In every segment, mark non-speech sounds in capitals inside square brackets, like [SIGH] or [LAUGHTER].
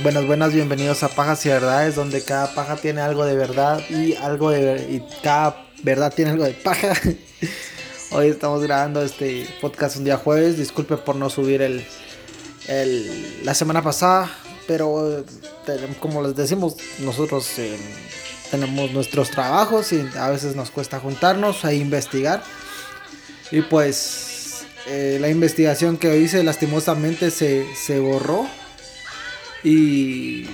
Buenas, buenas, bienvenidos a Pajas y Verdades, donde cada paja tiene algo de verdad y algo de y cada verdad tiene algo de paja. [LAUGHS] Hoy estamos grabando este podcast un día jueves. Disculpe por no subir el, el la semana pasada, pero como les decimos, nosotros eh, tenemos nuestros trabajos y a veces nos cuesta juntarnos a investigar. Y pues eh, la investigación que hice lastimosamente se, se borró y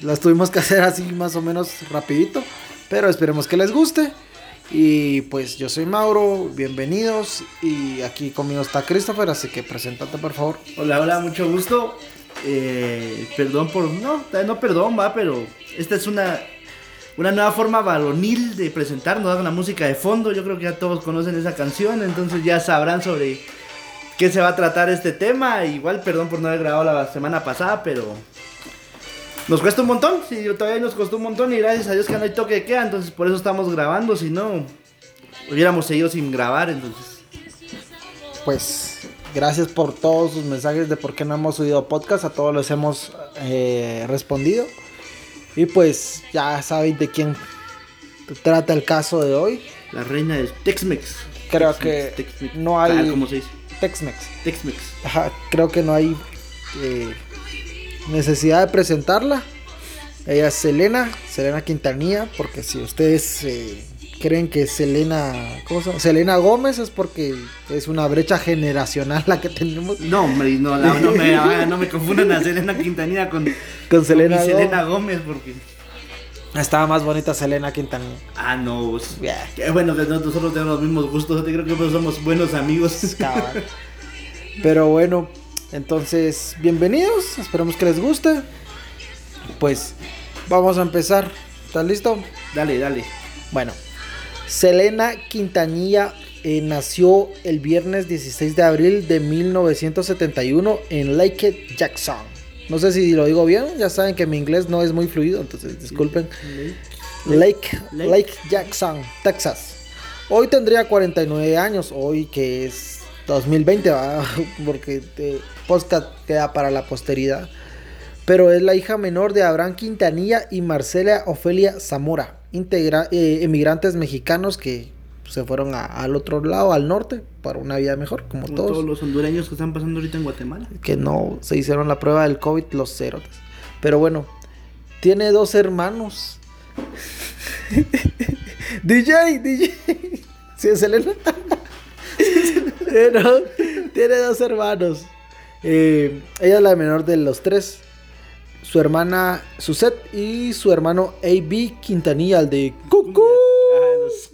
las tuvimos que hacer así más o menos rapidito. Pero esperemos que les guste. Y pues yo soy Mauro, bienvenidos. Y aquí conmigo está Christopher, así que preséntate por favor. Hola, hola, mucho gusto. Eh, perdón por. No, no perdón, va, pero esta es una, una nueva forma varonil de presentarnos, una música de fondo. Yo creo que ya todos conocen esa canción, entonces ya sabrán sobre qué se va a tratar este tema. Igual, perdón por no haber grabado la semana pasada, pero nos cuesta un montón, sí, todavía nos costó un montón y gracias a Dios que no hay toque de queda, entonces por eso estamos grabando, si no, hubiéramos seguido sin grabar, entonces. Pues gracias por todos sus mensajes de por qué no hemos subido podcast, a todos los hemos eh, respondido. Y pues ya saben de quién trata el caso de hoy. La reina del Tex-Mex. Creo que no hay... ¿Cómo se dice? Tex-Mex. Tex-Mex. Ajá, creo que no hay... Eh, necesidad de presentarla. Ella es Selena, Selena Quintanilla, porque si ustedes eh, creen que Selena, ¿cómo se llama? Selena Gómez es porque es una brecha generacional la que tenemos. No, hombre, no, no, me, [LAUGHS] no me confundan a Selena Quintanilla con, con Selena, Selena Gómez, porque... Estaba más bonita Selena Quintanilla. Ah, no. Pues, Qué bueno que nosotros tenemos los mismos gustos. Creo que somos buenos amigos. [LAUGHS] Pero bueno, entonces, bienvenidos, esperamos que les guste. Pues vamos a empezar. ¿Estás listo? Dale, dale. Bueno, Selena Quintanilla eh, nació el viernes 16 de abril de 1971 en Lake Jackson. No sé si lo digo bien, ya saben que mi inglés no es muy fluido, entonces disculpen. Lake, Lake Jackson, Texas. Hoy tendría 49 años, hoy que es 2020, ¿va? [LAUGHS] porque te, podcast queda para la posteridad. Pero es la hija menor de Abraham Quintanilla y Marcela Ofelia Zamora, integra, eh, emigrantes mexicanos que se fueron al otro lado, al norte, para una vida mejor, como, todos. Todos los hondureños que están pasando ahorita en Guatemala. Que no se hicieron la prueba del COVID, los cerotes. Pero bueno, tiene dos hermanos. [LAUGHS] DJ, DJ. [LAUGHS] ¿Sí es Elena? [LAUGHS] tiene dos hermanos. Eh, ella es la menor de los tres. Su hermana Suset y su hermano A.B. Quintanilla, el de Cucú.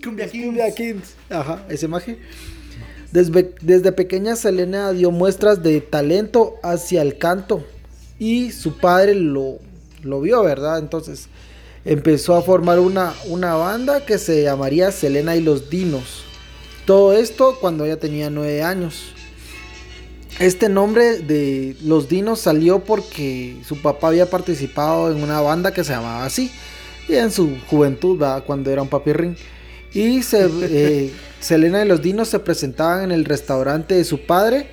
Cumbia, Kings. Ajá, ese maje. Desde, desde, pequeña Selena dio muestras de talento hacia el canto. Y su padre lo, lo vio, ¿verdad? Entonces empezó a formar una, una banda que se llamaría Selena y los Dinos. Todo esto cuando ella tenía nueve años. Este nombre de Los Dinos salió porque su papá había participado en una banda que se llamaba así. Y en su juventud, cuando era un papirrín. Y se, eh, [LAUGHS] Selena y los Dinos se presentaban en el restaurante de su padre,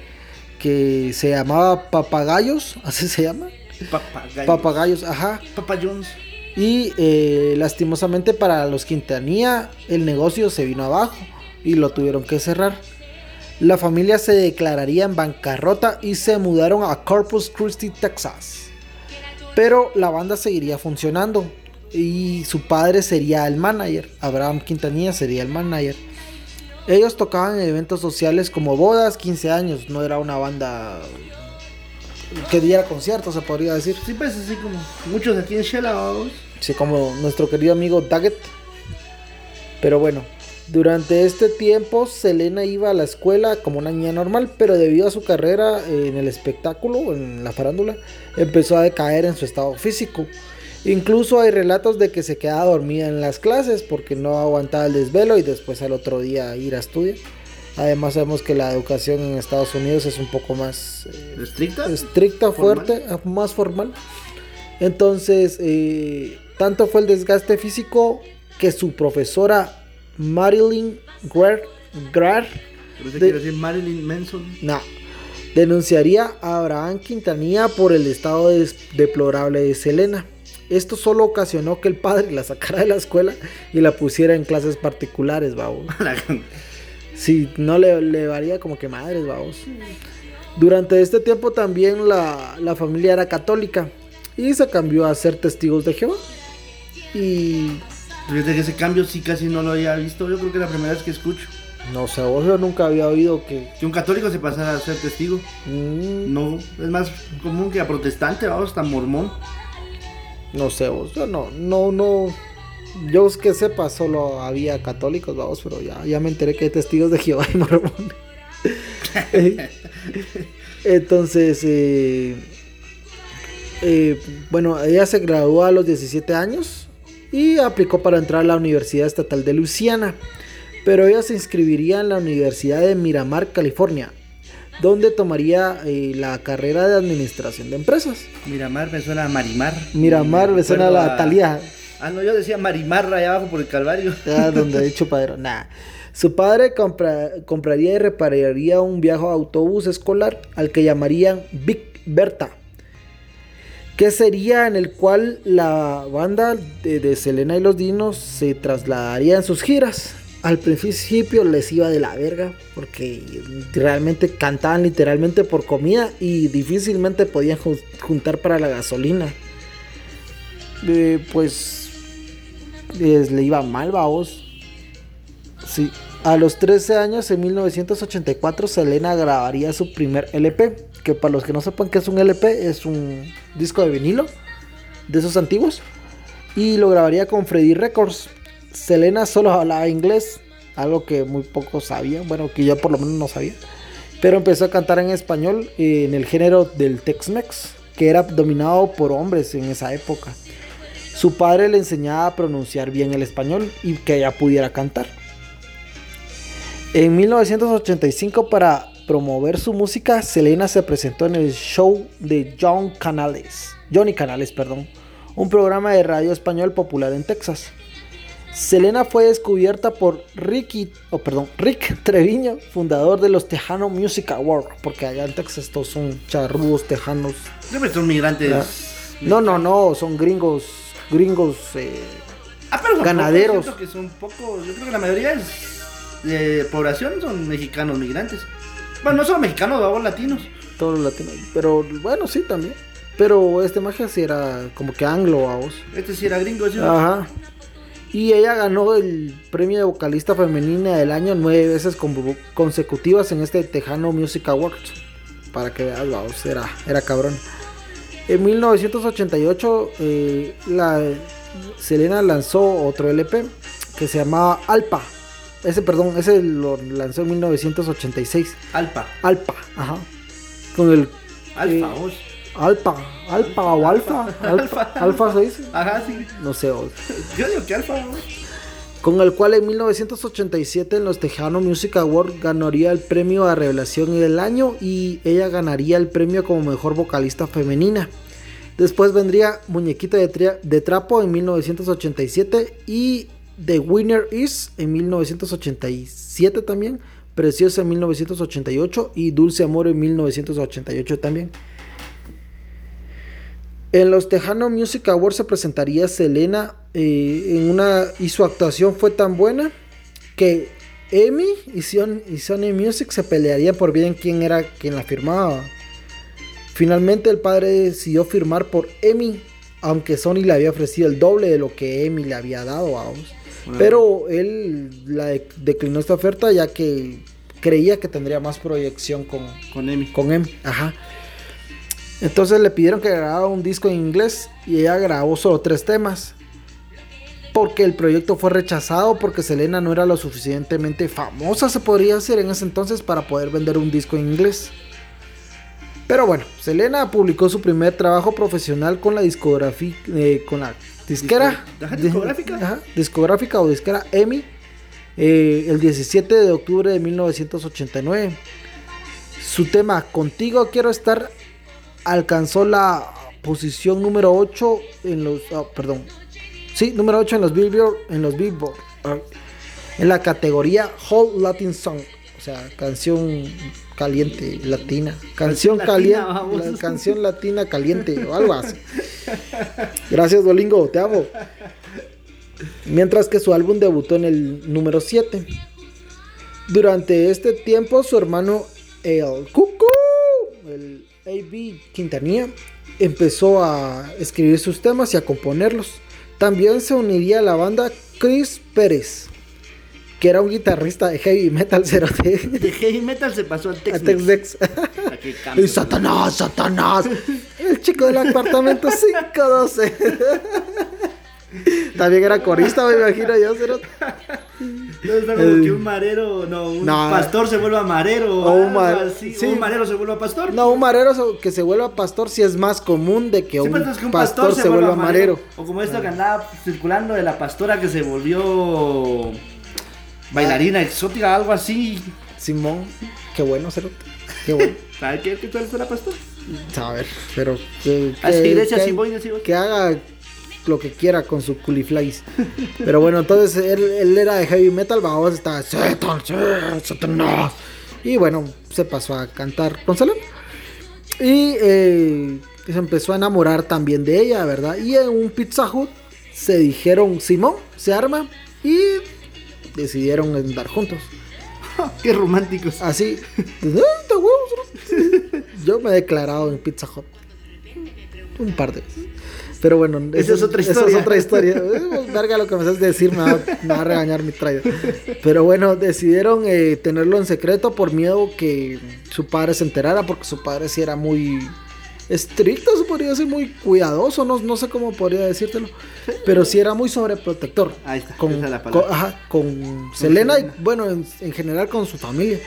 que se llamaba Papagayos, [LAUGHS] así se llama. Papagayos. Papagayos, ajá. Papayons. Y eh, lastimosamente para los Quintanilla, el negocio se vino abajo y lo tuvieron que cerrar. La familia se declararía en bancarrota y se mudaron a Corpus Christi, Texas. Pero la banda seguiría funcionando y su padre sería el manager, Abraham Quintanilla sería el manager. Ellos tocaban en eventos sociales como bodas, 15 años, no era una banda que diera conciertos, se podría decir. Sí, pues así como muchos aquí en Shella. Sí, como nuestro querido amigo Daggett. Pero bueno, durante este tiempo, Selena iba a la escuela como una niña normal, pero debido a su carrera en el espectáculo, en la farándula, empezó a decaer en su estado físico. Incluso hay relatos de que se quedaba dormida en las clases porque no aguantaba el desvelo y después al otro día ir a estudiar. Además sabemos que la educación en Estados Unidos es un poco más eh, estricta, estricta, fuerte, más formal. Entonces, eh, tanto fue el desgaste físico que su profesora Marilyn Greer. quiere decir Marilyn Manson? No. denunciaría a Abraham Quintanilla por el estado des- deplorable de Selena. Esto solo ocasionó que el padre la sacara de la escuela y la pusiera en clases particulares, vamos. [LAUGHS] Sí, no le, le varía como que madres, vamos. Durante este tiempo también la, la familia era católica y se cambió a ser testigos de Jehová. Y Fíjate que ese cambio sí casi no lo había visto. Yo creo que es la primera vez que escucho. no sé, vos yo nunca había oído que... Que un católico se pasara a ser testigo. mm, No, es más común que a protestante, vamos, hasta mormón. No sé, vos, yo no, no, no... Yo que sepa, solo había católicos, vamos, pero ya, ya me enteré que hay testigos de Jehová y mormones. [LAUGHS] Entonces, eh, eh, bueno, ella se graduó a los 17 años y aplicó para entrar a la Universidad Estatal de Luisiana. Pero ella se inscribiría en la Universidad de Miramar, California, donde tomaría eh, la carrera de Administración de Empresas. Miramar me suena a Marimar. Miramar me suena a la Talía. Ah, no, yo decía Marimar allá abajo por el Calvario. Ah, donde he dicho padre. Nah. Su padre compra- compraría y repararía un viejo autobús escolar al que llamarían Big Berta. Que sería en el cual la banda de, de Selena y los Dinos se trasladaría en sus giras. Al principio les iba de la verga porque realmente cantaban literalmente por comida y difícilmente podían ju- juntar para la gasolina. Pues les- le iba mal, vaos. Sí. A los 13 años, en 1984, Selena grabaría su primer LP. Que para los que no sepan qué es un LP, es un disco de vinilo de esos antiguos. Y lo grabaría con Freddy Records. Selena solo hablaba inglés, algo que muy pocos sabían. Bueno, que yo por lo menos no sabía. Pero empezó a cantar en español eh, en el género del Tex-Mex, que era dominado por hombres en esa época. Su padre le enseñaba a pronunciar bien el español y que ella pudiera cantar. En 1985 para promover su música, Selena se presentó en el show de John Canales, Johnny Canales, perdón, un programa de radio español popular en Texas. Selena fue descubierta por Ricky, o perdón, Rick [LAUGHS] Treviño, fundador de los Tejano Music Awards, porque allá en Texas todos son charrudos tejanos. Siempre son migrantes. Ah. No, no, no, son gringos, gringos. eh, Ah, pero Ganaderos. siento que son pocos. Yo creo que la mayoría es de población son mexicanos migrantes. Bueno, no son mexicanos, vamos latinos. todos los latinos. Pero bueno, sí, también. Pero este magia sí era como que anglo a vos. Este sí era gringo, ¿sí? Ajá. Y ella ganó el premio de vocalista femenina del año nueve veces con- consecutivas en este Tejano Music Awards. Para que veas, era, era cabrón. En 1988, eh, la, Selena lanzó otro LP que se llamaba Alpa. Ese, perdón, ese lo lanzó en 1986. Alpa. Alpa, ajá. Con el Alfa, Eh, vos. Alpa, Alpa o Alfa. Alfa, Alfa se dice. Ajá, sí. No sé. Yo digo que alfa, con el cual en 1987 en los Tejano Music Awards ganaría el premio a Revelación del Año y ella ganaría el premio como mejor vocalista femenina. Después vendría Muñequita de, de Trapo en 1987 y The Winner Is en 1987 también, Preciosa en 1988 y Dulce Amor en 1988 también. En los Tejano Music Awards se presentaría Selena eh, en una y su actuación fue tan buena que Emi y, Son- y Sony Music se pelearían por bien quién era quien la firmaba. Finalmente el padre decidió firmar por Emi, aunque Sony le había ofrecido el doble de lo que Emi le había dado a. Bueno. Pero él la de- declinó esta oferta ya que creía que tendría más proyección con, Con Emi. con Emi, ajá. Entonces le pidieron que grabara un disco en inglés y ella grabó solo tres temas. Porque el proyecto fue rechazado porque Selena no era lo suficientemente famosa, se podría decir en ese entonces, para poder vender un disco en inglés. Pero bueno, Selena publicó su primer trabajo profesional con la discografía, eh, con la disquera, Disco- discográfica. Ajá, discográfica o disquera EMI, eh, el 17 de octubre de 1989. Su tema Contigo quiero estar alcanzó la posición número 8 en los ah, perdón. Sí, número 8 en los Billboard en los Billboard. ah, en la categoría Whole Latin Song, O sea, canción caliente latina. Canción, caliente. La canción latina caliente o algo así. Gracias, Dolingo, te amo. Mientras que su álbum debutó en el número 7. Durante este tiempo, su hermano el Cucu, el AB Quintanilla, empezó a escribir sus temas y a componerlos. También se uniría a la banda Chris Pérez, que era un guitarrista de heavy metal cerote. De heavy metal se pasó al Tex-Mex. [LAUGHS] Y Satanás, Satanás. [LAUGHS] El chico del apartamento 512. [LAUGHS] También era corista, me imagino yo. No, está como que un marero, no, un No. pastor se vuelva marero. O un mar- así, sí. un marero se vuelva pastor. No, un marero se- que se vuelva pastor sí es más común de que Sí, un, pero es que un pastor, se vuelva marero. O como esto que andaba circulando de la pastora que se volvió bailarina exótica, algo así. Simón, qué bueno, cerote. Qué bueno. [LAUGHS] ¿Sabes qué? ¿Qué tal la pastora? A ver, pero que, A esa que- iglesia que- sí voy, así voy. que haga lo que quiera con su culiflies. Pero bueno, entonces él, él era de heavy metal, vamos, estaba Satan, Satanás. Y bueno, se pasó a cantar con Selena. Y eh, se empezó a enamorar también de ella, ¿verdad? Y en un Pizza Hut se dijeron, Simón, se arma y decidieron andar juntos. [LAUGHS] Qué románticos. Así, [LAUGHS] yo me he declarado en Pizza Hut un par de veces. Pero bueno, Esa es otra Esa historia. es otra historia. [LAUGHS] Eh, Verga, lo que me haces decir me va, me va a regañar mi traído. Pero bueno, decidieron eh, tenerlo en secreto por miedo que su padre se enterara, porque su padre sí era muy estricto, se podría decir, muy cuidadoso, no, no sé cómo podría decírtelo, pero sí era muy sobreprotector. Ahí está, Con, esa es la con- palabra. ajá, con Selena y bueno, en, en general con su familia.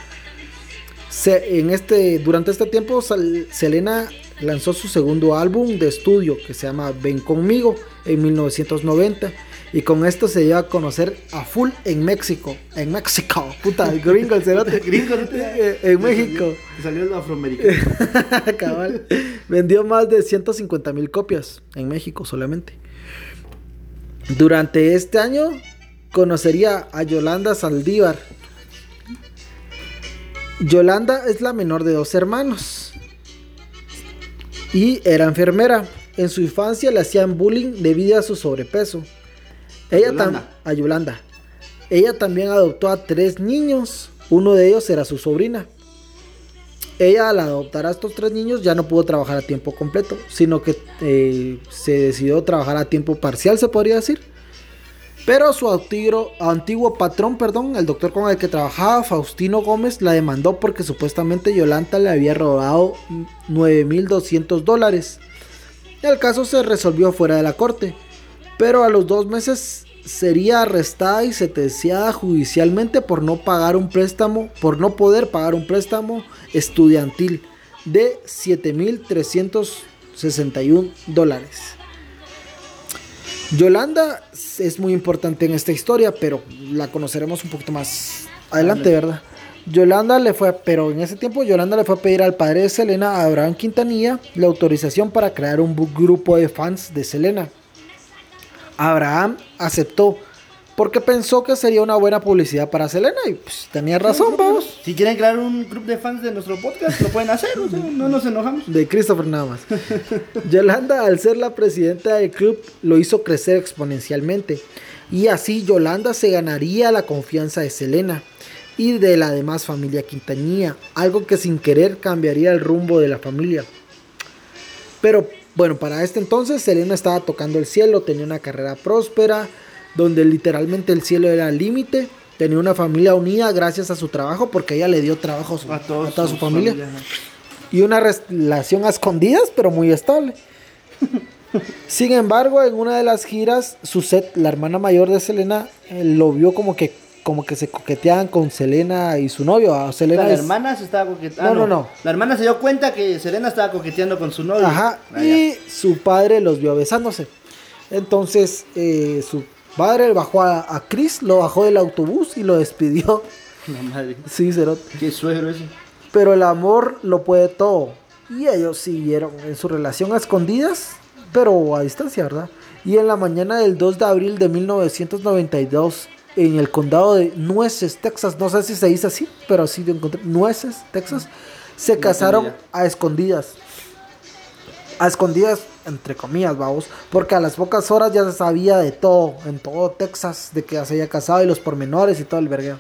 Se- en este, durante este tiempo, Sal- Selena lanzó su segundo álbum de estudio que se llama Ven conmigo en 1990 y con esto se dio a conocer a full en México. En México, puta, el gringo, el cerote. [LAUGHS] Gringo, ¿no te- [LAUGHS] en México. Salió lo afroamericano. [LAUGHS] Cabal. Vendió más de 150 mil copias en México solamente. Durante este año conocería a Yolanda Saldívar. Yolanda es la menor de dos hermanos. Y era enfermera. En su infancia le hacían bullying debido a su sobrepeso. Ella Yolanda. a Yolanda. Ella también adoptó a tres niños. Uno de ellos era su sobrina. Ella al adoptar a estos tres niños ya no pudo trabajar a tiempo completo, sino que eh, se decidió trabajar a tiempo parcial, se podría decir. Pero su antiguo, patrón, perdón, el doctor con el que trabajaba, Faustino Gómez, la demandó porque supuestamente Yolanda le había robado 9.200 dólares. El caso se resolvió fuera de la corte, pero a los dos meses sería arrestada y sentenciada judicialmente por no pagar un préstamo, por no poder pagar un préstamo estudiantil de 7.361 dólares. Yolanda es muy importante en esta historia, pero la conoceremos un poquito más adelante, ¿verdad? Yolanda le fue, pero en ese tiempo Yolanda le fue a pedir al padre de Selena, Abraham Quintanilla, la autorización para crear un grupo de fans de Selena. Abraham aceptó porque pensó que sería una buena publicidad para Selena y pues tenía razón, vamos. Si quieren crear un club de fans de nuestro podcast, lo pueden hacer, o sea, no nos enojamos. De Christopher nada más. [LAUGHS] Yolanda, al ser la presidenta del club, lo hizo crecer exponencialmente. Y así Yolanda se ganaría la confianza de Selena y de la demás familia Quintanilla. Algo que sin querer cambiaría el rumbo de la familia. Pero bueno, para este entonces Selena estaba tocando el cielo, tenía una carrera próspera, donde literalmente el cielo era el límite. Tenía una familia unida gracias a su trabajo, porque ella le dio trabajo a, todos toda su familia y una relación a escondidas, pero muy estable. [LAUGHS] Sin embargo, en una de las giras, Suzette, la hermana mayor de Selena, eh, lo vio como que, como que se coqueteaban con Selena y su novio. A O Selena sea, la es- hermana se estaba coqueteando. No, no, no. La hermana se dio cuenta que Selena estaba coqueteando con su novio. Ajá, Ah, y su padre los vio besándose. Entonces, eh, su padre bajó a, a Chris, lo bajó del autobús y lo despidió. [LAUGHS] La madre. Sí, cerote. Qué suegro ese. Pero el amor lo puede todo. Y ellos siguieron en su relación a escondidas, pero a distancia, ¿verdad? Y en la mañana del 2 de abril de 1992, en el condado de Nueces, Texas. No sé si se dice así, pero así lo encontré. Nueces, Texas. Se casaron a escondidas. A escondidas, entre comillas, vamos. Porque a las pocas horas ya se sabía de todo, en todo Texas, de que ya se había casado y los pormenores y todo el vergueo.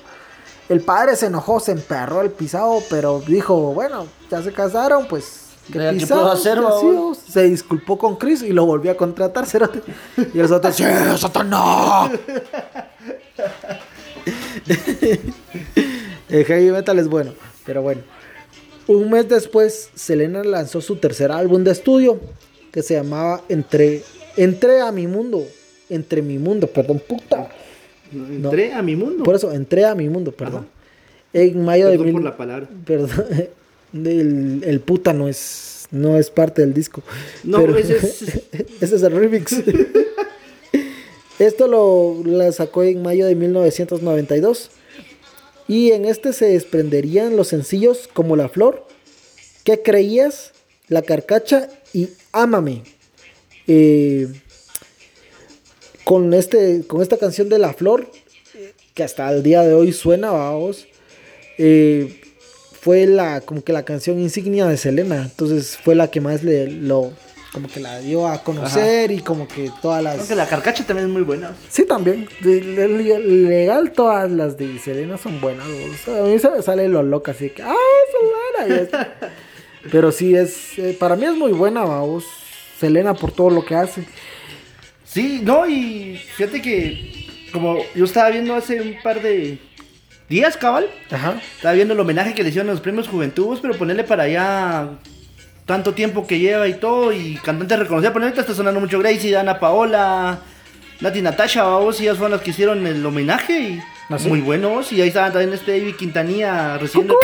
El padre se enojó, se emperró el pisado, pero dijo, bueno, ya se casaron, pues... Ya, ¿qué pisado? puedo hacer, ¿Qué babos? hacíamos? Se disculpó con Chris y lo volvió a contratar, [LAUGHS] cerote. Y el otros, ¡Sí, Satanás! [LAUGHS] El heavy metal es bueno, pero bueno. Un mes después, Selena lanzó su tercer álbum de estudio, que se llamaba Entre, Entré a mi mundo. Entre mi mundo, perdón, puta. Entré a mi mundo. Por eso, entré a mi mundo, perdón. En mayo Perdón de por mil- la palabra. Perdón, [LAUGHS] el, el puta no es, no es parte del disco. No, ese es- [LAUGHS] ese es el remix. [LAUGHS] Esto lo la sacó en mayo de 1992. Y en este se desprenderían los sencillos como La Flor, ¿Qué creías? La Carcacha y Ámame. Eh, con, este, con esta canción de La Flor, que hasta el día de hoy suena, vamos, eh, fue la, como que la canción insignia de Selena. Entonces fue la que más le, lo, como que la dio a conocer y como que todas las... Aunque la carcacha también es muy buena. Sí, también. Legal, todas las de Selena son buenas. o sea, a mí se me sale lo loca, así que, ¡ah, es- [LAUGHS] Pero sí, es eh, para mí es muy buena, vamos. Selena por todo lo que hace. Sí, no, y fíjate que como yo estaba viendo hace un par de días, cabal, Ajá. estaba viendo el homenaje que le hicieron a los premios Juventud, pero ponerle para allá tanto tiempo que lleva y todo, y cantantes reconocidas, pero ahorita está sonando mucho Gracie, Dana Paola, Nati Natasha, vos, ellas fueron las que hicieron el homenaje, y ¿Ah, sí? muy buenos, y ahí estaban también este David Quintanilla recibiendo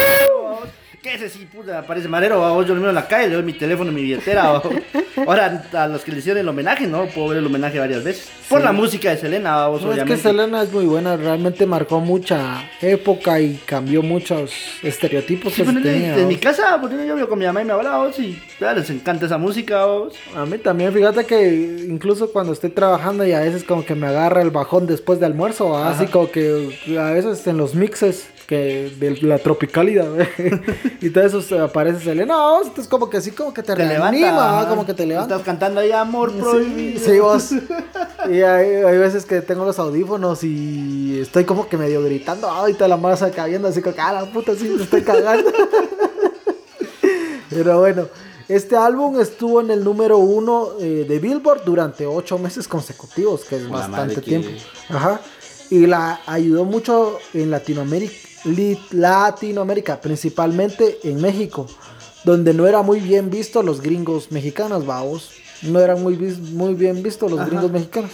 ¿Qué ese sí, puta? Parece marero, vamos. Yo lo miro en la calle, le doy mi teléfono, mi billetera. [LAUGHS] Ahora, a los que le hicieron el homenaje, ¿no? Puedo ver el homenaje varias veces. Por la música de Selena, vamos, No, es que. Selena es muy buena, realmente marcó mucha época y cambió muchos estereotipos Sí, que se tenía, en mi casa, porque yo vivo con mi mamá y mi abuela, vamos, y ya, les encanta esa música, vamos. A mí también, fíjate que incluso cuando estoy trabajando y a veces como que me agarra el bajón después de almuerzo, ¿va? así como que a veces en los mixes que de la tropicalidad y todo eso se aparece Selena, no, entonces como que así como que te, Te reanima, levanta. como que te levanta. Estás cantando ahí amor prohibido. Sí, sí, vos. Y hay, hay veces que tengo los audífonos y estoy como que medio gritando, ay, toda la masa cayendo, así como que, ah, la puta, sí, me estoy cagando. [LAUGHS] Pero bueno, este álbum estuvo en el número uno eh, de Billboard durante ocho meses consecutivos, que es bastante que- tiempo. Ajá. Y la ayudó mucho en Latinoamérica, Latinoamérica, principalmente en México, donde no era muy bien visto los gringos mexicanos, vamos. No eran muy, muy bien vistos los Ajá. gringos mexicanos.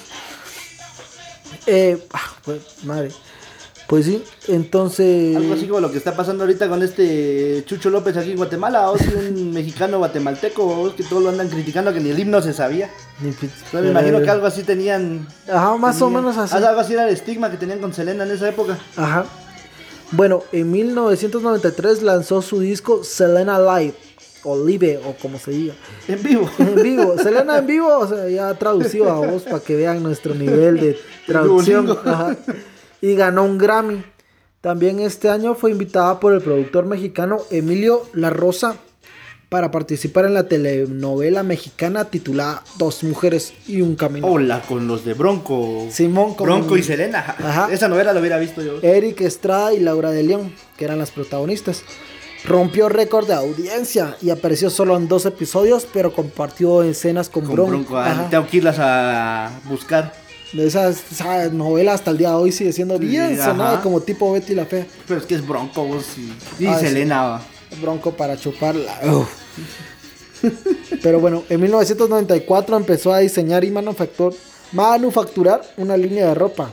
Eh, ah, pues, madre. Pues sí, entonces... Algo así como lo que está pasando ahorita con este Chucho López aquí en Guatemala, o si un [LAUGHS] mexicano guatemalteco, que todos lo andan criticando que ni el himno se sabía. Entonces me imagino que algo así tenían. Ajá, más o menos así. Algo así era el estigma que tenían con Selena en esa época. Ajá. Bueno, en 1993 lanzó su disco Selena Live, o Live, o como se diga. En vivo. [LAUGHS] En vivo, Selena en vivo, o sea, ya traducido a vos para que vean nuestro nivel de traducción. Ajá. Y ganó un Grammy. También este año fue invitada por el productor mexicano Emilio La Rosa para participar en la telenovela mexicana titulada Dos mujeres y un camino. Hola, con los de Bronco. Simón con Bronco y Selena. Ajá. Esa novela lo hubiera visto yo. Eric Estrada y Laura de León, que eran las protagonistas. Rompió récord de audiencia y apareció solo en dos episodios, pero compartió escenas con, Con Bronco. Bronco. ah, Ajá. Tengo que irlas a buscar. De esas, esa novela hasta el día de hoy sigue siendo bien Sí, sonada como tipo Betty la Fea. Pero es que es Bronco, vos. Y, y Ah, sí. Selena. va. Bronco para chuparla. Uf. Pero bueno, en 1994 empezó a diseñar y manufactur- manufacturar una línea de ropa.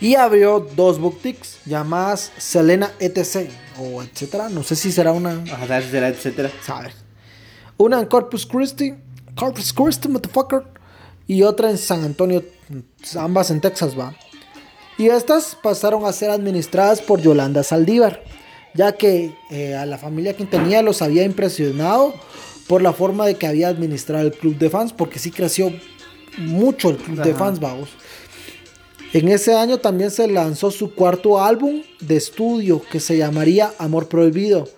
Y abrió dos boutiques llamadas Selena ETC o etcétera. No sé si será una. Ajá, etcétera, etcétera. ¿sabes? Una en Corpus Christi, Corpus Christi, motherfucker, y otra en San Antonio, ambas en Texas, va. Y estas pasaron a ser administradas por Yolanda Saldívar, ya que eh, a la familia Quintanilla los había impresionado por la forma de que había administrado el club de fans, porque sí creció mucho el club de fans, vamos. En ese año también se lanzó su cuarto álbum de estudio que se llamaría Amor Prohibido,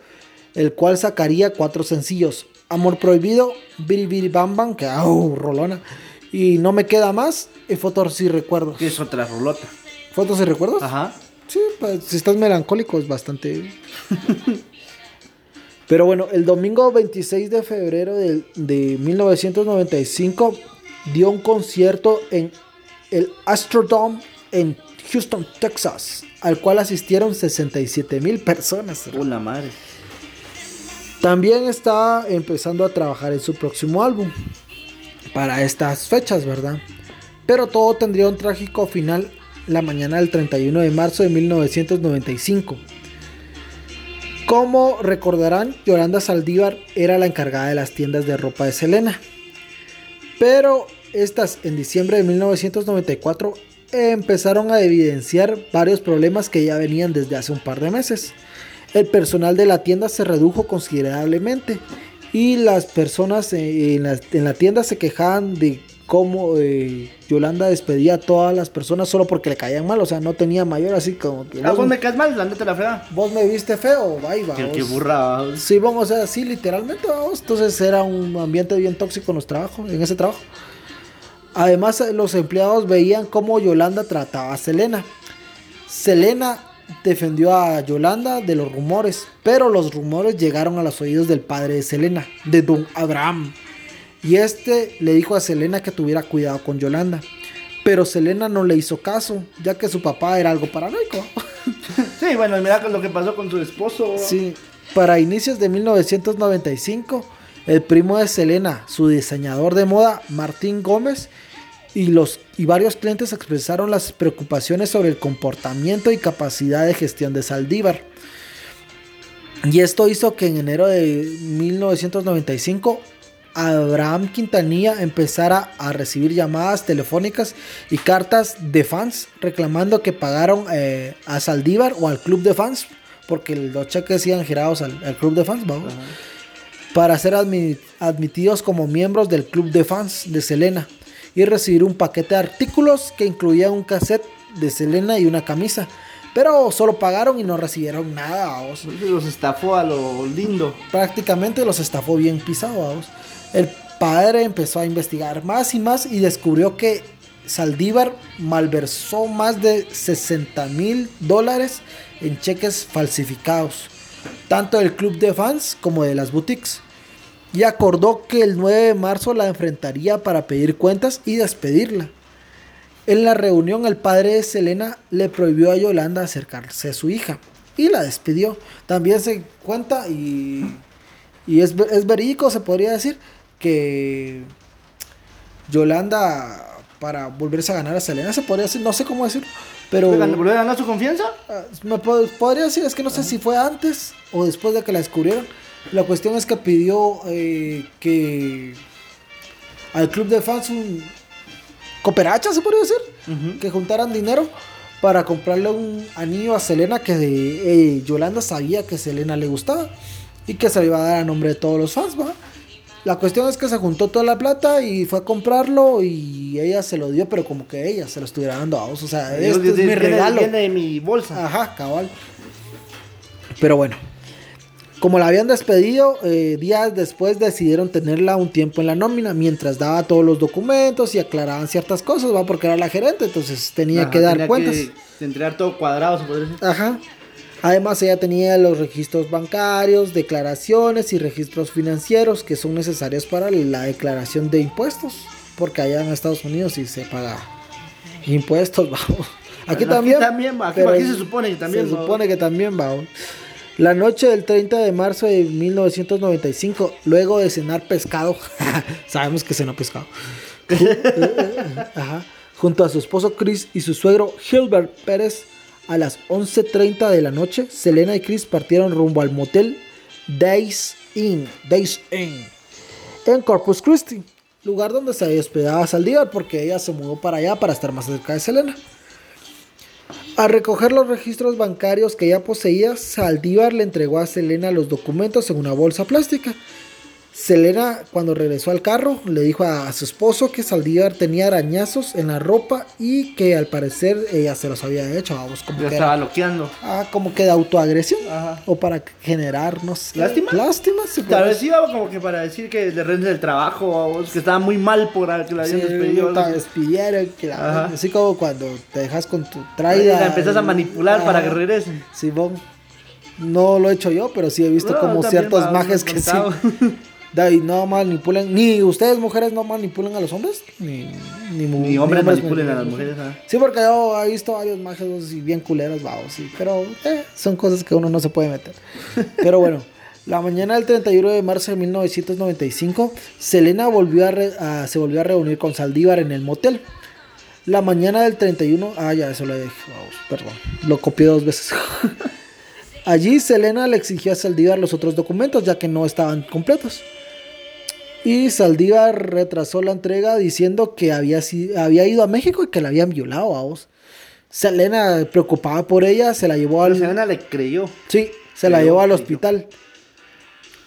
el cual sacaría cuatro sencillos. Amor Prohibido, Biri Biri Bam Bam, que au, rolona. Y No Me Queda Más y Fotos y Recuerdos. Que es otra rolota. ¿Fotos y Recuerdos? Ajá. Sí, pues, si estás melancólico es bastante... [LAUGHS] Pero bueno, el domingo 26 de febrero de, de 1995 dio un concierto en el Astrodome en Houston, Texas, al cual asistieron 67 mil personas. Una madre. También está empezando a trabajar en su próximo álbum para estas fechas, ¿verdad? Pero todo tendría un trágico final la mañana del 31 de marzo de 1995. Como recordarán, Yolanda Saldívar era la encargada de las tiendas de ropa de Selena. Pero estas en diciembre de 1994 empezaron a evidenciar varios problemas que ya venían desde hace un par de meses. El personal de la tienda se redujo considerablemente y las personas en la, en la tienda se quejaban de cómo eh, Yolanda despedía a todas las personas solo porque le caían mal, o sea, no tenía mayor así como que... Ah, vos, vos me caes mal, la neta la fea. vos me viste feo, bye, va. Qué, vos. qué burra. Sí, vamos, o sea, sí, literalmente, vamos. Entonces era un ambiente bien tóxico en los trabajos, en ese trabajo. Además, eh, los empleados veían cómo Yolanda trataba a Selena. Selena defendió a Yolanda de los rumores, pero los rumores llegaron a los oídos del padre de Selena, de Don Abraham. Y este le dijo a Selena que tuviera cuidado con Yolanda. Pero Selena no le hizo caso, ya que su papá era algo paranoico. [LAUGHS] Sí, bueno, mira lo que pasó con su esposo. Sí, para inicios de 1995, el primo de Selena, su diseñador de moda, Martín Gómez, y, los, y varios clientes expresaron las preocupaciones sobre el comportamiento y capacidad de gestión de Saldívar. Y esto hizo que en enero de 1995 Abraham Quintanilla empezara a recibir llamadas telefónicas y cartas de fans reclamando que pagaron eh, a Saldívar o al club de fans, porque los cheques iban girados al, al club de fans, vamos, para ser admi- admitidos como miembros del club de fans de Selena y recibir un paquete de artículos que incluía un cassette de Selena y una camisa. Pero solo pagaron y no recibieron nada, vamos Los estafó a lo lindo. prácticamente los estafó bien pisados. El padre empezó a investigar más y más y descubrió que Saldívar malversó más de 60 mil dólares en cheques falsificados, tanto del club de fans como de las boutiques. Y acordó que el 9 de marzo la enfrentaría para pedir cuentas y despedirla. En la reunión el padre de Selena le prohibió a Yolanda acercarse a su hija y la despidió. También se cuenta y, y es, es verídico, se podría decir, que Yolanda para volverse a ganar a Selena, se podría decir, no sé cómo decir, pero ¿Volvió a ganar su confianza? ah, me pod- podría decir, es que no sé si fue antes o después de que la descubrieron. La cuestión es que pidió eh, que al club de fans un cooperacha, se podría decir que juntaran dinero para comprarle un anillo a Selena que eh, Yolanda sabía que Selena le gustaba y que se le iba a dar a nombre de todos los fans, ¿va? La cuestión es que se juntó toda la plata y fue a comprarlo y ella se lo dio, pero como que ella se lo estuviera dando a vos. O sea, Dios, este es mi viene- regalo. Viene de mi bolsa. Ajá, cabal. Pero bueno, como la habían despedido, eh, días después decidieron tenerla un tiempo en la nómina mientras daba todos los documentos y aclaraban ciertas cosas, ¿va? Porque era la gerente, entonces tenía Ajá, que dar tenía cuentas. Que entregar todo cuadrado, se podría decir. Ajá. Además, ella tenía los registros bancarios, declaraciones y registros financieros que son necesarios para la declaración de impuestos. Porque allá en Estados Unidos sí se paga impuestos, [LAUGHS] vamos. Aquí también. también, va, aquí- aquí se supone que también, Se va. supone que también, vamos. La noche del 30 de marzo de 1995, luego de cenar pescado, [LAUGHS] sabemos que cenó pescado, [LAUGHS] Ajá. junto a su esposo Chris y su suegro Gilbert Pérez, a las 11.30 de la noche, Selena y Chris partieron rumbo al motel Days Inn, Days Inn, en Corpus Christi, lugar donde se hospedaba Saldívar porque ella se mudó para allá para estar más cerca de Selena. Al recoger los registros bancarios que ya poseía, Saldívar le entregó a Selena los documentos en una bolsa plástica. Selena, cuando regresó al carro, le dijo a, a su esposo que Saldívar tenía arañazos en la ropa y que al parecer ella se los había hecho, vamos, como Ya que, estaba era- loqueando. ah, como que de autoagresión. Ajá. O para generar, no sé. ¿Lástima? Lástima, sí, Tal vez iba como que para decir que le rendes el trabajo a vos, que estaba muy mal por que la habían Sí, despedido. despidieron, que la- Ajá. así como cuando te dejas con tu traida. La empezás a manipular para que regresen. Simón. No lo he hecho yo, pero sí he visto No, como ciertos han que sí. [LAUGHS] ahí no manipulan. Ni ustedes, mujeres, no manipulan a los hombres. Ni, ni, Ni hombres hombres manipulen a las manipulan. mujeres. ¿ah? Sí, porque yo he visto varios majes y bien culeros, vamos, sí. Pero eh, son cosas que uno no se puede meter. [LAUGHS] Pero bueno, la mañana del 31 de marzo de 1995, Selena volvió a re- a- se volvió a reunir con Saldívar en el motel. La mañana del 31, ah, ya, eso lo dije, vamos, perdón, lo copié dos veces. [LAUGHS] Allí Selena le exigió a Saldívar los otros documentos, ya que no estaban completos. Y Saldívar retrasó la entrega diciendo que había, había ido a México y que la habían violado a vos. Selena, preocupada por ella, se la llevó al... Selena le creyó. Sí, se la llevó al creyó. hospital,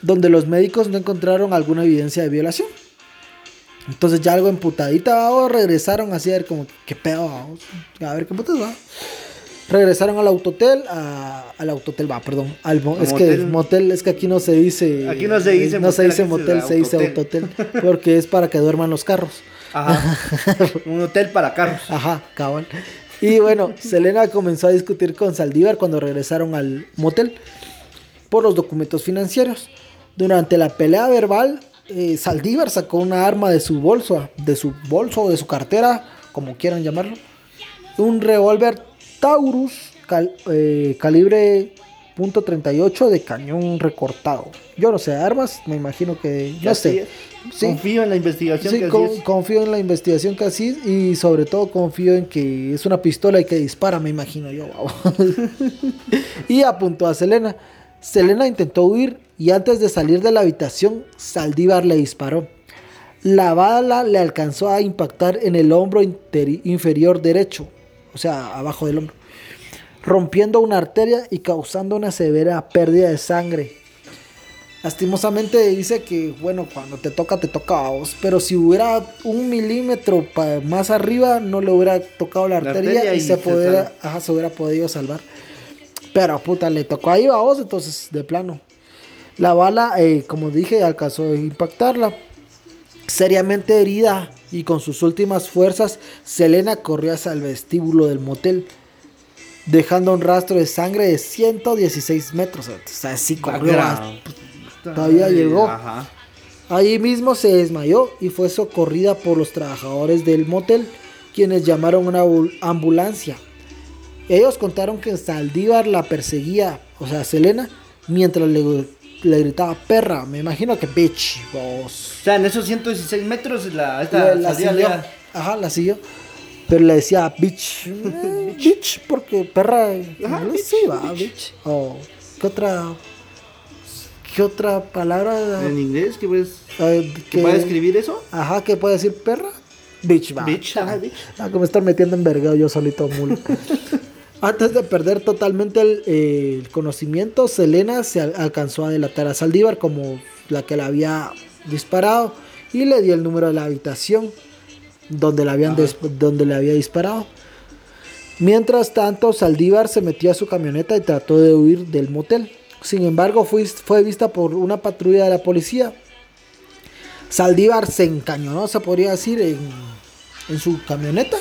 donde los médicos no encontraron alguna evidencia de violación. Entonces ya algo emputadita, vamos, regresaron así a ver como, qué pedo, vamos, a ver qué putas va. Regresaron al autotel, a- al autotel, va, perdón, al es que motel. motel, es que aquí no se dice, Aquí no se dice no se motel, dice se motel, se dice autotel. autotel, porque es para que duerman los carros. Ajá. [LAUGHS] Un hotel para carros. Ajá, cabal. Y bueno, Selena comenzó a discutir con Saldívar cuando regresaron al motel por los documentos financieros. Durante la pelea verbal, eh, Saldívar sacó una arma de su bolso, de su bolso o de su cartera, como quieran llamarlo. Un revólver Taurus cal- eh, calibre .38 de cañón recortado. Yo no sé, armas, me imagino que... No Así sé. Sí. Confío en la investigación Sí, que con- así es. confío en la investigación que así y sobre todo confío en que es una pistola y que dispara, me imagino yo. [LAUGHS] y apuntó a Selena. Selena intentó huir y antes de salir de la habitación, Saldívar le disparó. La bala le alcanzó a impactar en el hombro inferior derecho, o sea, abajo del hombro, rompiendo una arteria y causando una severa pérdida de sangre. Lastimosamente dice que, bueno, cuando te toca, te toca a vos. Pero si hubiera un milímetro más arriba, no le hubiera tocado la La arteria, arteria y, y se, se pudiera, salva. ajá, se hubiera podido salvar. Pero puta, le tocó ahí a vos, entonces de plano. La bala, eh, como dije, alcanzó a impactarla. Seriamente herida y con sus últimas fuerzas, Selena corrió hacia el vestíbulo del motel, dejando un rastro de sangre de 116 metros. O sea, sí corrió. Background. hasta- Todavía llegó. Ajá. Allí mismo se desmayó y fue socorrida por los trabajadores del motel, quienes llamaron una ambulancia. Ellos contaron que Saldívar la perseguía, o sea, Selena, mientras le, le gritaba perra. Me imagino que bitch, vos. O sea, en esos 116 metros la, esta la siguió. Ajá, la siguió. Pero le decía bitch. eh, [LAUGHS] bitch, porque perra. Ajá, no bitch, sé, va, bitch. O, ¿qué otra? ¿Qué otra palabra? en inglés, ¿qué puedes, eh, ¿qué puede escribir eso? Ajá, ¿qué puede decir perra? Bitch, va. Bitch, ajá, bitch. Ah, que me están metiendo en vergueo yo solito, mulo. [LAUGHS] Antes de perder totalmente el, eh, el conocimiento, Selena se al- alcanzó a delatar a Saldívar como la que la había disparado y le dio el número de la habitación donde, la habían donde le había disparado. Mientras tanto, Saldívar se metió a su camioneta y trató de huir del motel. Sin embargo, fue, fue vista por una patrulla de la policía. Saldívar se encañonó, se podría decir, en, en su camioneta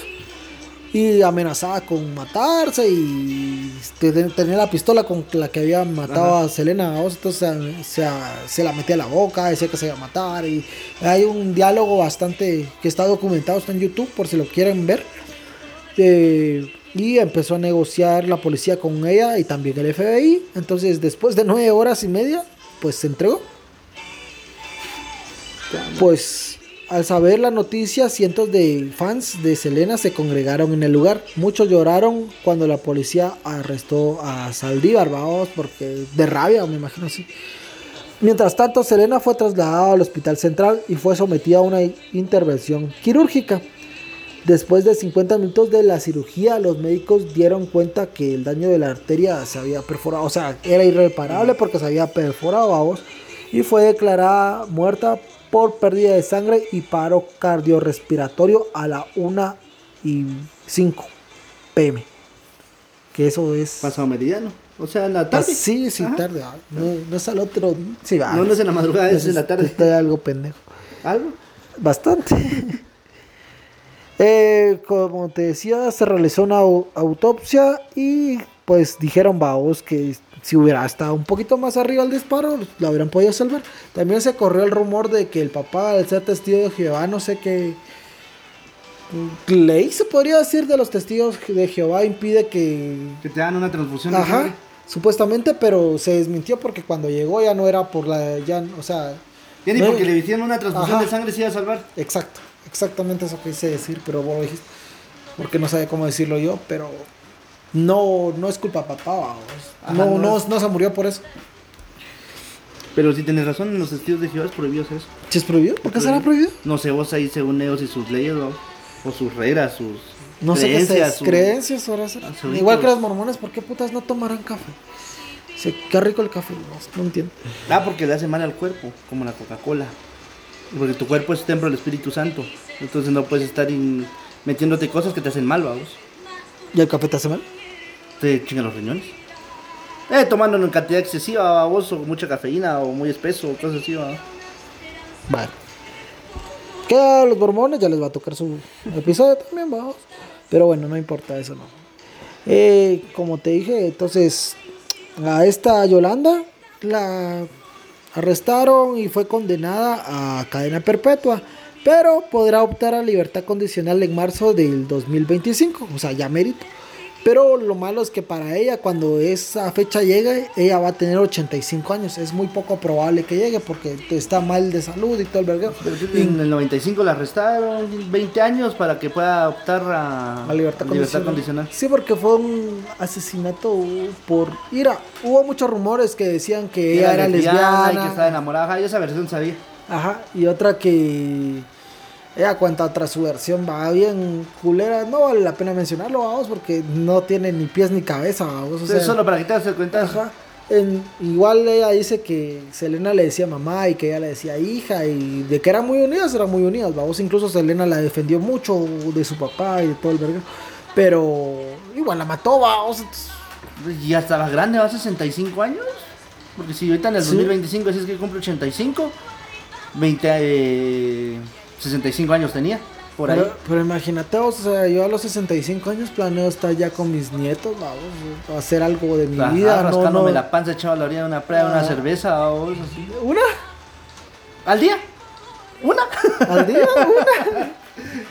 y amenazaba con matarse y te- te- tenía la pistola con la que había matado a Selena entonces se, se la metía a la boca decía que se iba a matar y hay un diálogo bastante que está documentado está en YouTube por si lo quieren ver Eh, y empezó a negociar la policía con ella y también el FBI entonces después de nueve horas y media pues se entregó. Pues al saber la noticia, cientos de fans de Selena se congregaron en el lugar. Muchos lloraron cuando la policía arrestó a Saldívar, vamos, porque de rabia, me imagino así. Mientras tanto, Selena fue trasladada al hospital central y fue sometida a una intervención quirúrgica. Después de 50 minutos de la cirugía, los médicos dieron cuenta que el daño de la arteria se había perforado, o sea, era irreparable porque se había perforado, vamos, y fue declarada muerta por pérdida de sangre y paro cardiorrespiratorio a la 1 y 5 pm. Que eso es... Pasado meridiano. O sea, en la tarde. Ah, sí, sí, Ajá. tarde. ah, No, no es al otro. Sí, va. No, no es en la madrugada, es en la tarde. Está algo pendejo. ¿Algo? Bastante. [LAUGHS] Eh, como te decía, se realizó una au- autopsia y pues dijeron vaos que si hubiera estado un poquito más arriba el disparo, lo hubieran podido salvar. También se corrió el rumor de que el papá, al ser testigo de Jehová, no sé qué ley se podría decir de los testigos de Jehová impide que Que te dan una transfusión de Ajá, supuestamente, pero se desmintió porque cuando llegó ya no era por la, ya, o sea, Ya ni no- porque le hicieron una transfusión Ajá. de sangre se iba a salvar. exacto, exactamente eso quise decir, pero vos lo dijiste, porque no sabía cómo decirlo yo, pero no, no es culpa de papá, vamos. Ajá, no, no no, es- no se murió por eso. Pero si tienes razón, en los testigos de Jehová es prohibido hacer eso. ¿Sí es prohibido? ¿Por qué será prohibido? No sé, vos ahí según ellos y sus leyes, ¿no? o sus reglas, sus No sé qué creencias. sus- creencias, ahora Igual que los mormones, ¿por qué putas no tomarán café? Sí, qué rico el café, no, no entiendo. Ah, porque le hace mal al cuerpo, como la Coca-Cola. Porque tu cuerpo es templo del Espíritu Santo. Entonces no puedes estar in- metiéndote cosas que te hacen mal, vamos. ¿Y el café te hace mal? Te los riñones. Eh, tomándolo en cantidad excesiva, vos, o mucha cafeína, o muy espeso, cosas así, ¿va? Vale. Los mormones ya les va a tocar su episodio también, vamos. Pero bueno, no importa eso, no. Eh, como te dije, entonces a esta Yolanda la arrestaron y fue condenada a cadena perpetua. Pero podrá optar a libertad condicional en marzo del 2025, o sea, ya mérito. Pero lo malo es que para ella, cuando esa fecha llegue, ella va a tener 85 años. Es muy poco probable que llegue porque está mal de salud y todo el verguero. En el 95 la arrestaron 20 años para que pueda optar a, A libertad, condicional. condicional. Sí, porque fue un asesinato por ira. Hubo muchos rumores que decían que ella era, lesbiana. y que estaba enamorada. Yo esa versión sabía. Ajá, y otra que ella cuenta otra su versión, va bien culera. No vale la pena mencionarlo, vamos, porque no tiene ni pies ni cabeza, vamos. O sea, solo para que te das cuenta. Ajá. En- igual ella dice que Selena le decía mamá y que ella le decía hija y de que eran muy unidas, eran muy unidas, vamos. Incluso Selena la defendió mucho de su papá y de todo el verga. Pero igual la mató, vamos. Y ya estaba grande, va a 65 años. Porque si ahorita en el Sí. 2025 decís que cumple 85, 20, eh, 65 años tenía. Por ahí. Pero, pero imagínate, o sea, yo a los 65 años planeo estar ya con mis nietos, vamos, hacer algo de mi Ajá, vida. No, rascándome no. la panza echado a la orilla de una playa, una Ah. cerveza o algo así. ¿Una? ¿Al día? ¿Una? ¿Al día? Una. [LAUGHS]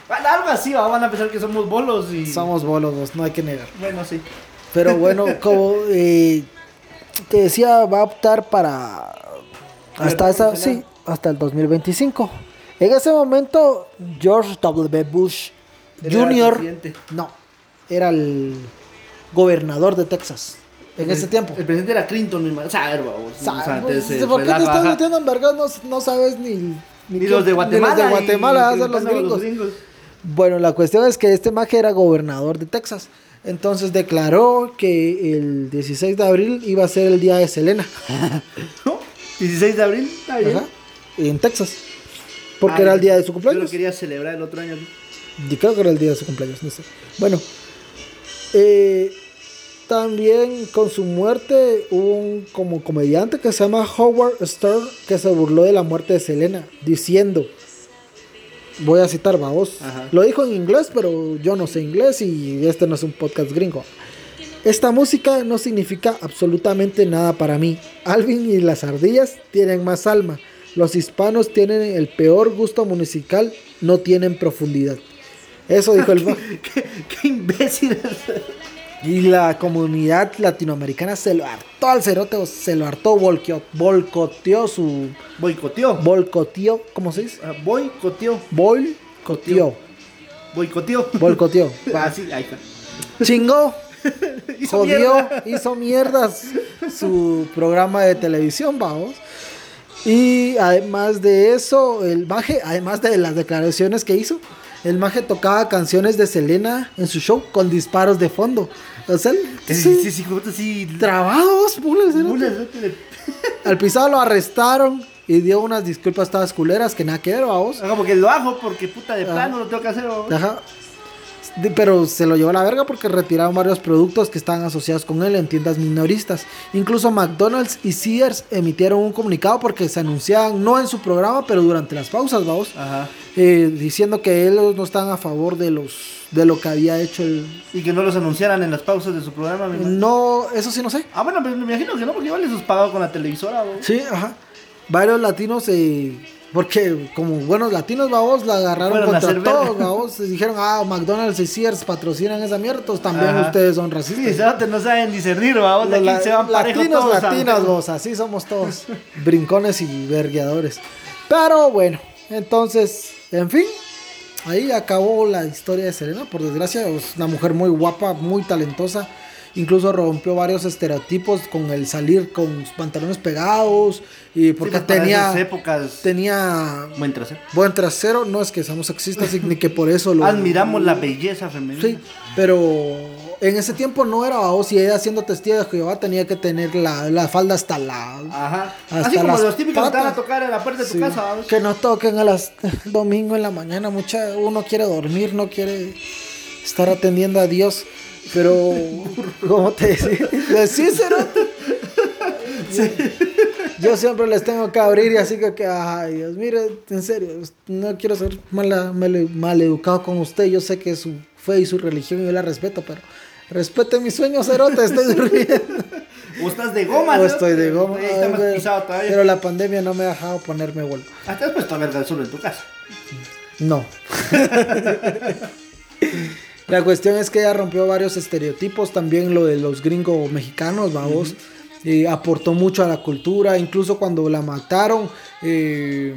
Bueno, algo así, ¿va? van a pensar que somos bolos y... Somos bolos, no hay que negar. Bueno, sí. Pero bueno, [LAUGHS] como eh, te decía, va a optar para hasta esa, sí, hasta el 2025. En ese momento, George W. Bush Jr. no, era el gobernador de Texas en ese tiempo. El presidente era Clinton, O sea, ¿Por qué te estás metiendo en vergas? No, no sabes ni, Ni los de Guatemala. Ni los de Guatemala, y los gringos. Bueno, la cuestión es que este maje era gobernador de Texas. Entonces declaró que el 16 de abril iba a ser el día de Selena. [LAUGHS] ¿No? 16 de abril, está bien. Ajá, en Texas. Porque Ah, era el día de su Yo cumpleaños. lo quería celebrar el otro año. Y creo que era el día de su cumpleaños, no sé. Bueno, eh, también con su muerte hubo un como comediante que se llama Howard Stern que se burló de la muerte de Selena, diciendo, voy a citar, Ajá. lo dijo en inglés, pero yo no sé inglés y este no es un podcast gringo. Esta música no significa absolutamente nada para mí. Alvin y las ardillas tienen más alma. Los hispanos tienen el peor gusto musical, no tienen profundidad. Eso dijo el... [LAUGHS] ¿Qué, qué imbécil. Y la comunidad latinoamericana se lo hartó al cerote, o se lo hartó, volqueó, volcoteó su... Boicoteó. Volcoteó, ¿cómo se dice? Ah, Boicoteó. Volcoteó. Boicoteó. Volcoteó. [LAUGHS] Ah, sí, ahí está. Chingó, [LAUGHS] Hizo jodió, mierda. hizo mierdas su programa de televisión, vamos. Y además de eso, el maje, además de las declaraciones que hizo, el maje tocaba canciones de Selena en su show con disparos de fondo. O sea, Sí, sí, sí, sí, trabados, ¿no? [LAUGHS] Al pisado lo arrestaron y dio unas disculpas todas culeras que nada que ver, vamos. Como que lo hago porque puta de plano lo tengo que hacer. Ajá. Pero se lo llevó a la verga porque retiraron varios productos que estaban asociados con él en tiendas minoristas. Incluso McDonald's y Sears emitieron un comunicado porque se anunciaban, no en su programa, pero durante las pausas, vamos, Ajá. eh, diciendo que ellos no están a favor de los de lo que había hecho el... Y que no los anunciaran en las pausas de su programa. No, eso sí no sé. Ah, bueno, me imagino que no, porque igual les pagado con la televisora. ¿no? Sí, ajá. Varios latinos, eh, porque como buenos latinos, vamos, la agarraron contra todos, vamos. Dijeron, ah, McDonald's y Sears patrocinan esa mierda, entonces también Ajá. ustedes son Sí, racistas. cerotes no saben discernir. Los Aquí la- se van latinos, todos. latinas, vos, así somos todos. brincones y vergueadores. Pero bueno, entonces, en fin, ahí acabó la historia de Selena. Por desgracia, es una mujer muy guapa, muy talentosa. Incluso rompió varios estereotipos con el salir con pantalones pegados. Y Sí, porque para tenía, épocas. tenía Buen trasero. buen trasero. No es que seamos sexistas ni que por eso lo. Admiramos la belleza femenina. Sí, pero en ese tiempo no era vos y ella siendo testigo de Jehová tenía que tener la, la falda hasta la... Ajá. Hasta Así como los típicos que te van a patas. tocar en la puerta de tu Sí, casa. ¿vamos? que no toquen a las [LAUGHS] domingo en la mañana, mucha uno quiere dormir, no quiere estar atendiendo a Dios, pero ¿cómo te decía? Sí, cerote. Yo siempre les tengo que abrir y así que, ay Dios, mire, en serio, no quiero ser mala, mal, maleducado con usted, yo sé que su fe y su religión yo la respeto, pero respete mis sueños, cerote, estoy durmiendo. O estás de goma, O ¿no? estoy de goma. Está ay, más güey, pisado todavía. Pero la pandemia no me ha dejado ponerme vuelo. Ah, te has puesto a verga el sol en tu casa. No. [LAUGHS] La cuestión es que ella rompió varios estereotipos, también lo de los gringos mexicanos, vamos. Y aportó mucho a la cultura, incluso cuando la mataron, eh,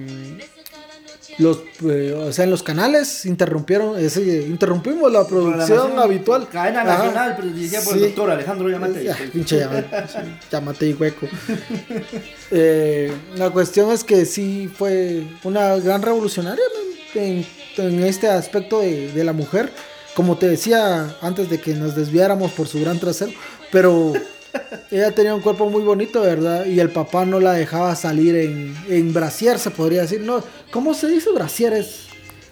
los, eh, o sea, en los canales interrumpieron, ese, interrumpimos la producción habitual. Cadena Ajá. nacional, pero dirigida por Sí. el doctor Alejandro Yamate. Ya, pinche llamate, sí, llámate y hueco. [LAUGHS] Eh, la cuestión es que sí fue una gran revolucionaria en, en este aspecto de, de la mujer. Como te decía antes de que nos desviáramos por su gran trasero, pero ella tenía un cuerpo muy bonito, ¿verdad? Y el papá no la dejaba salir en, en brasier, se podría decir. No, ¿Cómo se dice brasieres?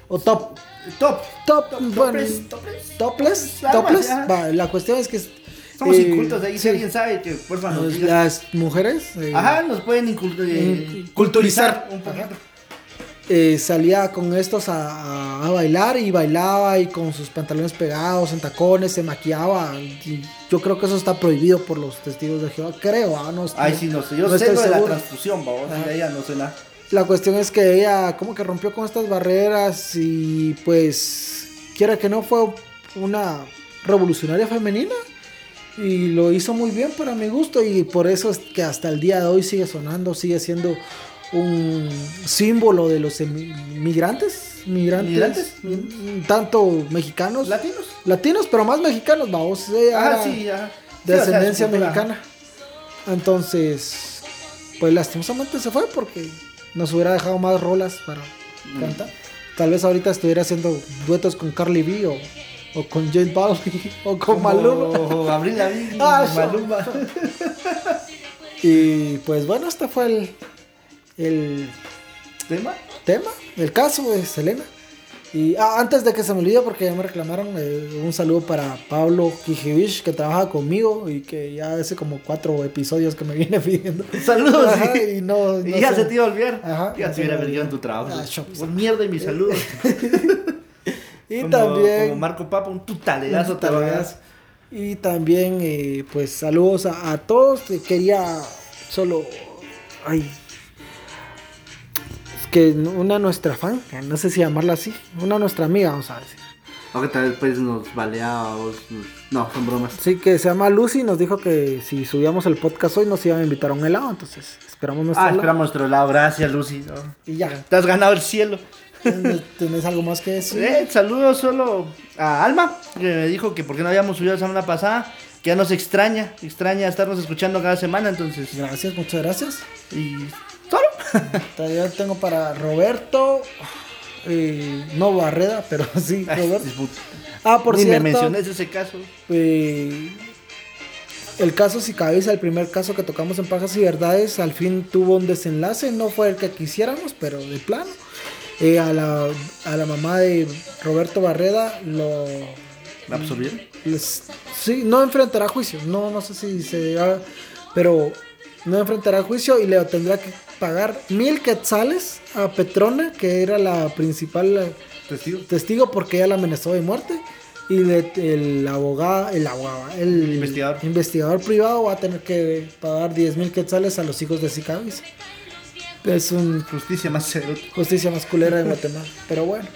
O top. Top. Top, Top- bueno, topless, topless. topless. Va, la cuestión es que Somos eh, incultos ahí. Si sí. alguien sabe que, Pues, diga. las mujeres eh, Ajá, nos pueden eh, culturizar culturizar. un poquito. Eh, salía con estos a, a- a bailar y bailaba y con sus pantalones pegados en tacones, se maquillaba. Y yo creo que eso está prohibido por los testigos de Jehová, creo. ah, no, Ay, sí, no sé. Yo no sé estoy lo de la transfusión, ella no sé nada. La cuestión es que ella como que rompió con estas barreras y pues quiera que no fue una revolucionaria femenina y lo hizo muy bien para mi gusto y por eso es que hasta el día de hoy sigue sonando, sigue siendo un símbolo de los emi- migrantes, migrantes, ¿Migrantes? mm, tanto mexicanos, ¿Latinos? latinos, pero más mexicanos, vamos, sí, ajá. de Sí, o sea, ascendencia mexicana. Entonces, pues lastimosamente se fue porque nos hubiera dejado más rolas para Mm. cantar. Tal vez ahorita estuviera haciendo duetos con Carly B o, o con J Balvin [LAUGHS] o con Maluma. Abril Lavigne, Ah, Maluma. [LAUGHS] Y pues bueno, este fue el, el ¿Tema? tema, el caso de Selena. Y ah, antes de que se me olvide, porque ya me reclamaron, eh, un saludo para Pablo Kijevich, que trabaja conmigo y que ya hace como cuatro episodios que me [LAUGHS] viene pidiendo. Saludos. Ajá, sí. y no, Y ya sé. se te iba a olvidar. Ajá, ya te hubiera perdido en tu trabajo. Ah, yo, pues. Mierda y mis saludos. [LAUGHS] Y como, también. Como Marco Papa, un tutalegazo un te. Y también, eh, pues saludos a, a todos. Quería solo. Ay. Que una nuestra fan, que no sé si llamarla así, una nuestra amiga, vamos a decir. Aunque tal vez pues, nos baleaba. o- No, son bromas. Sí, que se llama Lucy, nos dijo que si subíamos el podcast hoy nos iban a invitar a un helado, entonces esperamos nuestro Ah, helado. esperamos nuestro lado. Gracias, Lucy. ¿no? Y ya, Te has ganado el cielo. ¿tienes, tienes algo más que decir? Eh, saludos solo a Alma, que me dijo que porque no habíamos subido la semana pasada, que ya nos extraña, extraña estarnos escuchando cada semana, entonces. Gracias, muchas gracias. Y solo. [LAUGHS] Todavía tengo para Roberto, eh, no Barreda, pero [LAUGHS] sí, Ay, Roberto. Ah, por Ni cierto. me menciones ese caso. eh, el caso Sicavisa, el primer caso que tocamos en Pajas y Verdades, al fin tuvo un desenlace, no fue el que quisiéramos, pero de plano. Eh, a, la, a la mamá de Roberto Barreda lo... ¿La absorbieron? les- sí, no enfrentará juicio, no, no sé si se... ah, pero no enfrentará juicio y le tendrá que pagar mil quetzales a Petrona, que era la principal... eh, Testigo. testigo porque ella la amenazó de muerte y le- el abogado, el abogado, el Investigador. investigador privado va a tener que pagar 10 mil quetzales a los hijos de Sicavis. Es un Justicia más cero. justicia de Guatemala. Pero bueno,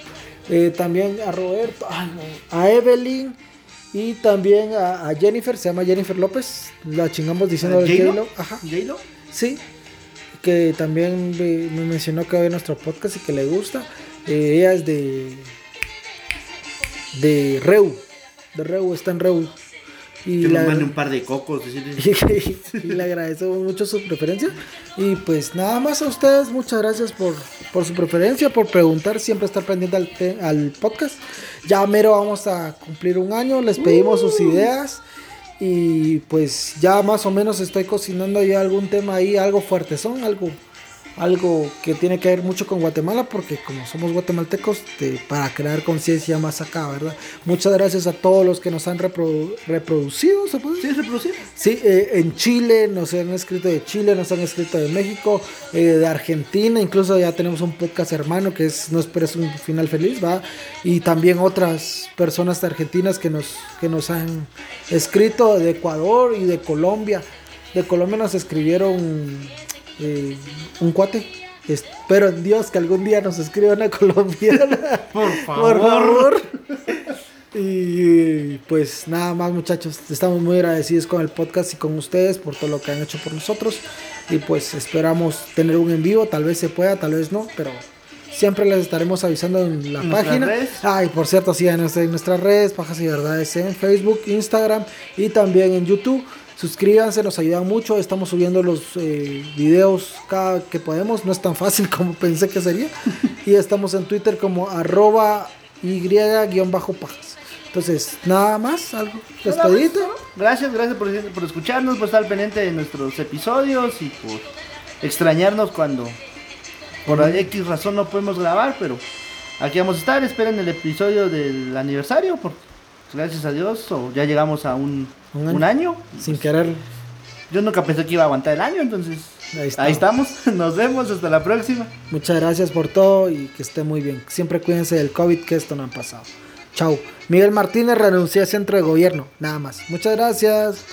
eh, también a Roberto, a Evelyn y también a, a Jennifer, se llama Jennifer López, la chingamos diciendo de. J-Lo, ajá, ¿J-Lo? sí, que también me, me mencionó que ve nuestro podcast y que le gusta. Eh, ella es de de Reu, de Reu, está en Reu. Y la- nos mande un par de cocos. [LAUGHS] y le agradecemos mucho su preferencia. Y pues nada más a ustedes, muchas gracias por, por su preferencia, por preguntar, siempre estar pendiente al, al podcast. Ya mero vamos a cumplir un año, les pedimos sus ideas. Y pues ya más o menos estoy cocinando ya algún tema ahí, algo fuerte, son algo, algo que tiene que ver mucho con Guatemala, porque como somos guatemaltecos, de- para crear conciencia más acá, ¿verdad? Muchas gracias a todos los que nos han reprodu- reproducido, ¿se puede decir? ¿Sí es reproducir? Sí, eh, en Chile nos han escrito de Chile, nos han escrito de México, eh, de Argentina, incluso ya tenemos un podcast hermano que es No esperes un final feliz, va, y también otras personas argentinas que nos que nos han escrito de Ecuador y de Colombia. De Colombia nos escribieron eh, un cuate. Espero en Dios que algún día nos escriba una [LAUGHS] colombiana. Por Por favor. Y pues nada más muchachos, estamos muy agradecidos con el podcast y con ustedes por todo lo que han hecho por nosotros. Y pues esperamos tener un en vivo, tal vez se pueda, tal vez no, pero siempre les estaremos avisando en la página. redes. Ay, por cierto, síganos en nuestras redes, Pajas y Verdades en Facebook, Instagram y también en YouTube. Suscríbanse, nos ayudan mucho. Estamos subiendo los eh, videos cada que podemos. No es tan fácil [LAUGHS] como pensé que sería. y estamos en Twitter como arroba y-pajas. Entonces, nada más, algo despedida. Gracias, gracias por, por escucharnos, por estar pendiente de nuestros episodios y por extrañarnos cuando por X razón no podemos grabar, pero aquí vamos a estar. Esperen el episodio del aniversario, porque gracias a Dios o ya llegamos a un, Un año. un año. Sin querer. Yo nunca pensé que iba a aguantar el año, entonces Ahí está. ahí estamos. [LAUGHS] Nos vemos, hasta la próxima. Muchas gracias por todo y que esté muy bien. Siempre cuídense del COVID, que esto no ha pasado. Chau. Miguel Martínez renuncia a centro de gobierno. Nada más. Muchas gracias.